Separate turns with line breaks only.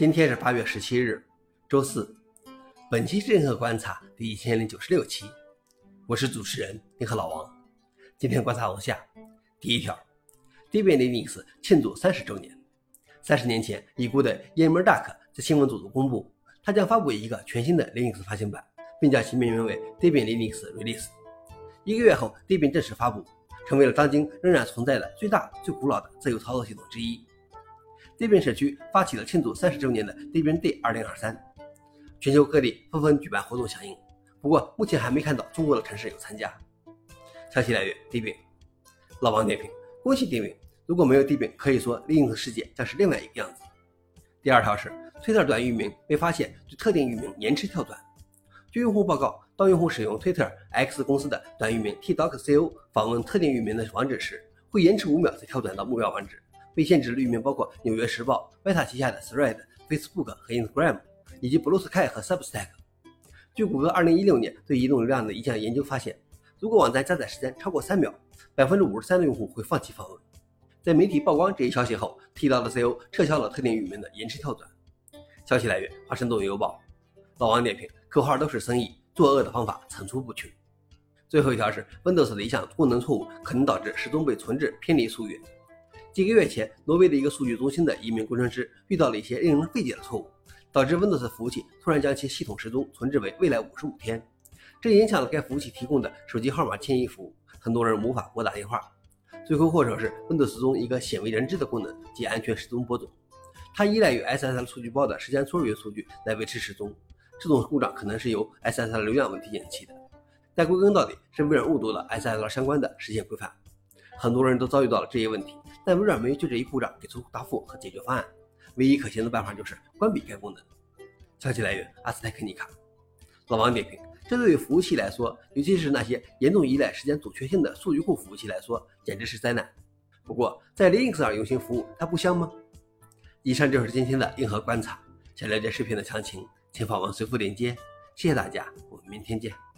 今天是八月十七日，周四。本期是硬核观察第一千零九十六期，我是主持人硬核老王。今天观察如下：第一条，Debian Linux 庆祝三十周年。三十年前，已故的 Ian Murdoch 在新闻组中公布，他将发布一个全新的 Linux 发行版，并将其命名为 Debian Linux Release。一个月后，Debian 正式发布，成为了当今仍然存在的最大、最古老的自由操作系统之一。Dbin 社区发起了庆祝三十周年的 Debian Day 2023，全球各地纷纷举办活动响应。不过，目前还没看到中国的城市有参加。消息来源 dbin。老王点评：恭喜 dbin 如果没有 dbin 可以说 Linux 世界将是另外一个样子。第二条是，Twitter 短域名被发现对特定域名延迟跳转。据用户报告，当用户使用 Twitter X 公司的短域名 t.doc.co 访问特定域名的网址时，会延迟五秒才跳转到目标网址。被限制的域名包括《纽约时报》、Meta 旗下的 Thread、Facebook 和 Instagram，以及 Blue Sky 和 Substack。据谷歌2016年对移动流量的一项研究发现，如果网站加载时间超过三秒，百分之五十三的用户会放弃访问。在媒体曝光这一消息后，T 到的 CEO 撤销了特定域名的延迟跳转。消息来源：华盛顿邮报。老王点评：口号都是生意，作恶的方法层出不穷。最后一条是 Windows 的一项功能错误，可能导致时钟被存置偏离溯源。几个月前，挪威的一个数据中心的一名工程师遇到了一些令人费解的错误，导致 Windows 服务器突然将其系统时钟存置为未来五十五天，这影响了该服务器提供的手机号码迁移服务，很多人无法拨打电话。罪魁祸首是 Windows 中一个鲜为人知的功能，即安全时钟播种，它依赖于 SSL 数据包的时间撮约数据来维持时钟。这种故障可能是由 SSL 流量问题引起的，但归根到底是微软误读了 SSL 相关的实现规范。很多人都遭遇到了这些问题，但微软没有就这一故障给出答复和解决方案。唯一可行的办法就是关闭该功能。消息来源：阿斯泰克尼卡。老王点评：这对于服务器来说，尤其是那些严重依赖时间准确性的数据库服务器来说，简直是灾难。不过，在 Linux 上用心服务，它不香吗？以上就是今天的硬核观察。想了解视频的详情，请访问随附链接。谢谢大家，我们明天见。